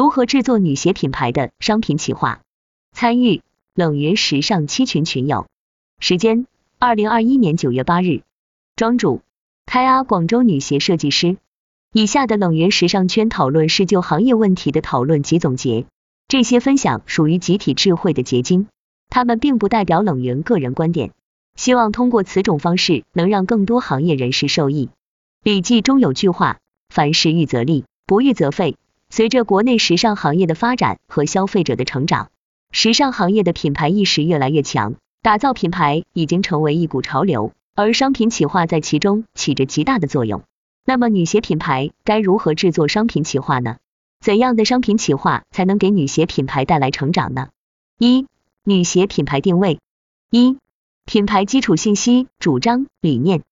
如何制作女鞋品牌的商品企划？参与冷云时尚七群群友。时间：二零二一年九月八日。庄主：开阿广州女鞋设计师。以下的冷云时尚圈讨论是就行业问题的讨论及总结，这些分享属于集体智慧的结晶，他们并不代表冷云个人观点。希望通过此种方式，能让更多行业人士受益。礼记中有句话：凡事预则立，不预则废。随着国内时尚行业的发展和消费者的成长，时尚行业的品牌意识越来越强，打造品牌已经成为一股潮流，而商品企划在其中起着极大的作用。那么，女鞋品牌该如何制作商品企划呢？怎样的商品企划才能给女鞋品牌带来成长呢？一、女鞋品牌定位。一、品牌基础信息、主张、理念。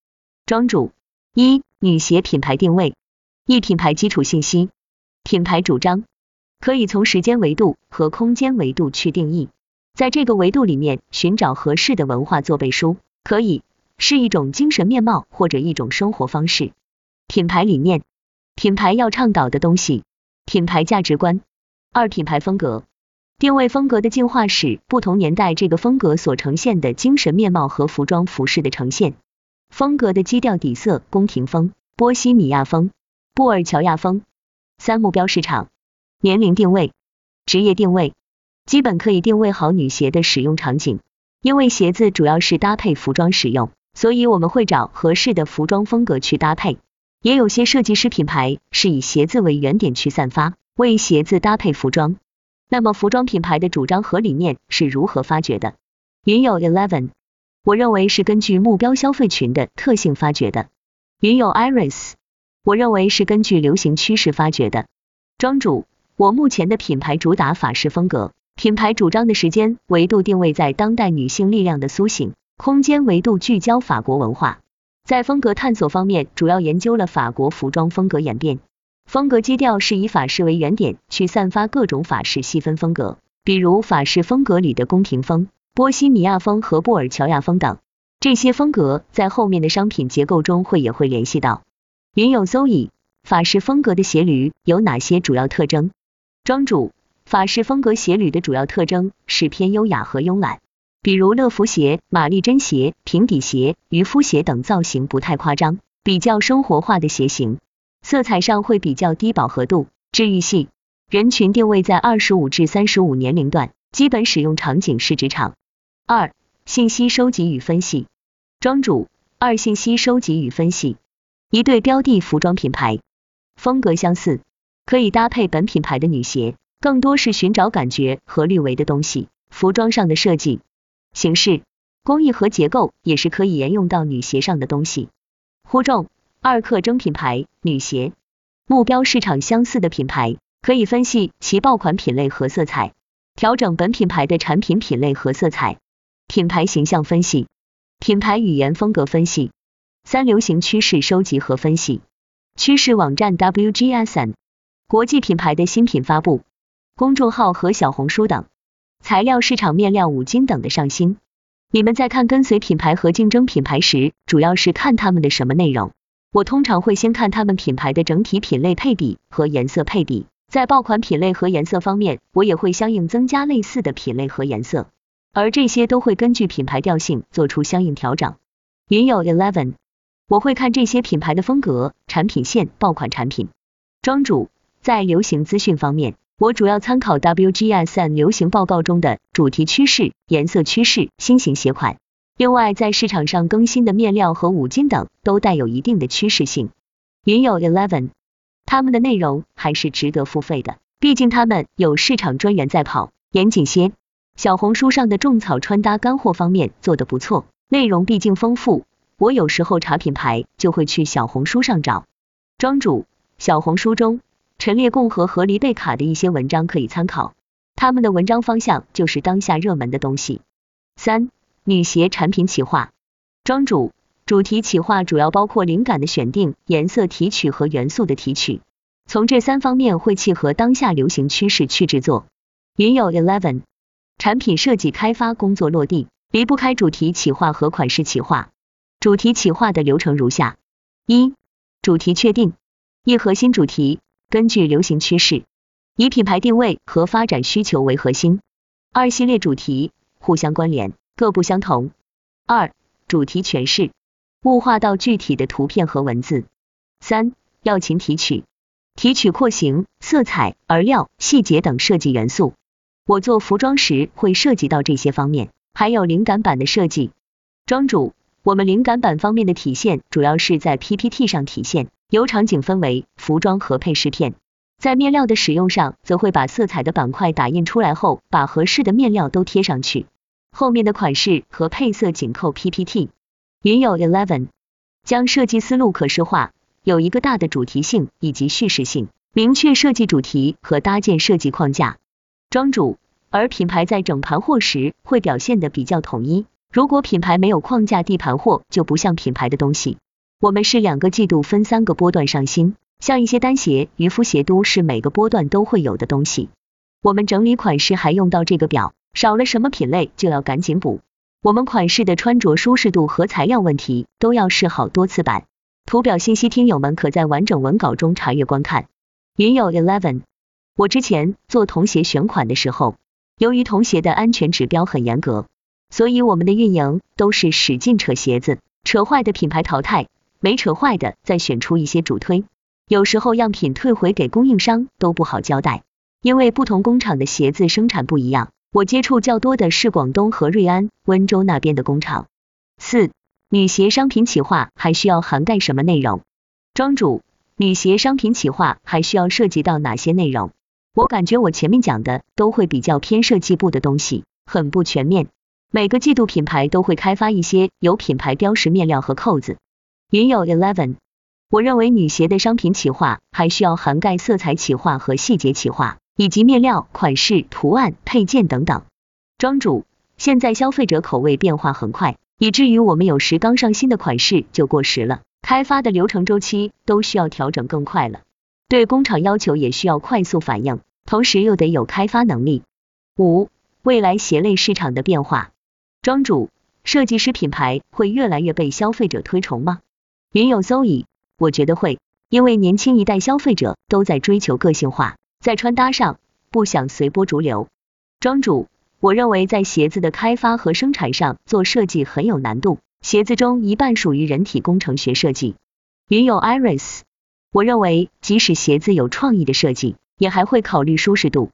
庄主：一、女鞋品牌定位。一、品牌基础信息。品牌主张可以从时间维度和空间维度去定义，在这个维度里面寻找合适的文化做背书，可以是一种精神面貌或者一种生活方式。品牌理念，品牌要倡导的东西，品牌价值观。二、品牌风格，定位风格的进化史，不同年代这个风格所呈现的精神面貌和服装服饰的呈现。风格的基调底色，宫廷风、波西米亚风、布尔乔亚风。三、目标市场，年龄定位，职业定位，基本可以定位好女鞋的使用场景。因为鞋子主要是搭配服装使用，所以我们会找合适的服装风格去搭配。也有些设计师品牌是以鞋子为原点去散发，为鞋子搭配服装。那么服装品牌的主张和理念是如何发掘的？云友 Eleven，我认为是根据目标消费群的特性发掘的。云友 Iris，我认为是根据流行趋势发掘的。庄主，我目前的品牌主打法式风格，品牌主张的时间维度定位在当代女性力量的苏醒，空间维度聚焦法国文化。在风格探索方面，主要研究了法国服装风格演变，风格基调是以法式为原点，去散发各种法式细分风格，比如法式风格里的宫廷风、波西米亚风和布尔乔亚风等。这些风格在后面的商品结构中会也会联系到。云有搜以法式风格的鞋履有哪些主要特征？庄主，法式风格鞋履的主要特征是偏优雅和慵懒。比如乐福鞋、玛丽珍鞋、平底鞋、渔夫鞋等造型不太夸张，比较生活化的鞋型，色彩上会比较低饱和度、治愈系。人群定位在二十五至三十五年龄段，基本使用场景是职场。二、信息收集与分析。庄主，二、信息收集与分析。一对标的服装品牌，风格相似，可以搭配本品牌的女鞋，更多是寻找感觉和绿维的东西，服装上的设计。形式、工艺和结构也是可以沿用到女鞋上的东西。呼众二克征品牌女鞋，目标市场相似的品牌，可以分析其爆款品类和色彩，调整本品牌的产品品类和色彩。品牌形象分析，品牌语言风格分析。三流行趋势收集和分析，趋势网站 WGSN，国际品牌的新品发布，公众号和小红书等。材料市场面料五金等的上新，你们在看跟随品牌和竞争品牌时，主要是看他们的什么内容？我通常会先看他们品牌的整体品类配比和颜色配比，在爆款品类和颜色方面，我也会相应增加类似的品类和颜色，而这些都会根据品牌调性做出相应调整。云友 Eleven，我会看这些品牌的风格、产品线、爆款产品。庄主在流行资讯方面。我主要参考 WGSN 流行报告中的主题趋势、颜色趋势、新型鞋款。另外，在市场上更新的面料和五金等都带有一定的趋势性。云友 Eleven，他们的内容还是值得付费的，毕竟他们有市场专员在跑。严谨些，小红书上的种草穿搭干货方面做的不错，内容毕竟丰富。我有时候查品牌就会去小红书上找。庄主，小红书中。陈列共和和黎贝卡的一些文章可以参考，他们的文章方向就是当下热门的东西。三、女鞋产品企划，庄主，主题企划主要包括灵感的选定、颜色提取和元素的提取，从这三方面会契合当下流行趋势去制作。云友 Eleven，产品设计开发工作落地离不开主题企划和款式企划。主题企划的流程如下：一、主题确定，一核心主题。根据流行趋势，以品牌定位和发展需求为核心。二系列主题互相关联，各不相同。二、主题诠释，物化到具体的图片和文字。三、要勤提取，提取廓形、色彩、饵料、细节等设计元素。我做服装时会涉及到这些方面，还有灵感版的设计。庄主，我们灵感板方面的体现主要是在 PPT 上体现，由场景分为服装和配饰片。在面料的使用上，则会把色彩的板块打印出来后，把合适的面料都贴上去。后面的款式和配色紧扣 PPT。云友 Eleven 将设计思路可视化，有一个大的主题性以及叙事性，明确设计主题和搭建设计框架。庄主，而品牌在整盘货时会表现的比较统一。如果品牌没有框架地盘货，就不像品牌的东西。我们是两个季度分三个波段上新。像一些单鞋、渔夫鞋都是每个波段都会有的东西。我们整理款式还用到这个表，少了什么品类就要赶紧补。我们款式的穿着舒适度和材料问题都要试好多次版。图表信息听友们可在完整文稿中查阅观看。云友 Eleven，我之前做童鞋选款的时候，由于童鞋的安全指标很严格，所以我们的运营都是使劲扯鞋子，扯坏的品牌淘汰，没扯坏的再选出一些主推。有时候样品退回给供应商都不好交代，因为不同工厂的鞋子生产不一样。我接触较多的是广东和瑞安、温州那边的工厂。四、女鞋商品企划还需要涵盖什么内容？庄主，女鞋商品企划还需要涉及到哪些内容？我感觉我前面讲的都会比较偏设计部的东西，很不全面。每个季度品牌都会开发一些有品牌标识面料和扣子。云友 Eleven。我认为女鞋的商品企划还需要涵盖色彩企划和细节企划，以及面料、款式、图案、配件等等。庄主，现在消费者口味变化很快，以至于我们有时刚上新的款式就过时了，开发的流程周期都需要调整更快了。对工厂要求也需要快速反应，同时又得有开发能力。五、未来鞋类市场的变化。庄主，设计师品牌会越来越被消费者推崇吗？云有 Zoe。我觉得会，因为年轻一代消费者都在追求个性化，在穿搭上不想随波逐流。庄主，我认为在鞋子的开发和生产上做设计很有难度，鞋子中一半属于人体工程学设计。云友 Iris，我认为即使鞋子有创意的设计，也还会考虑舒适度，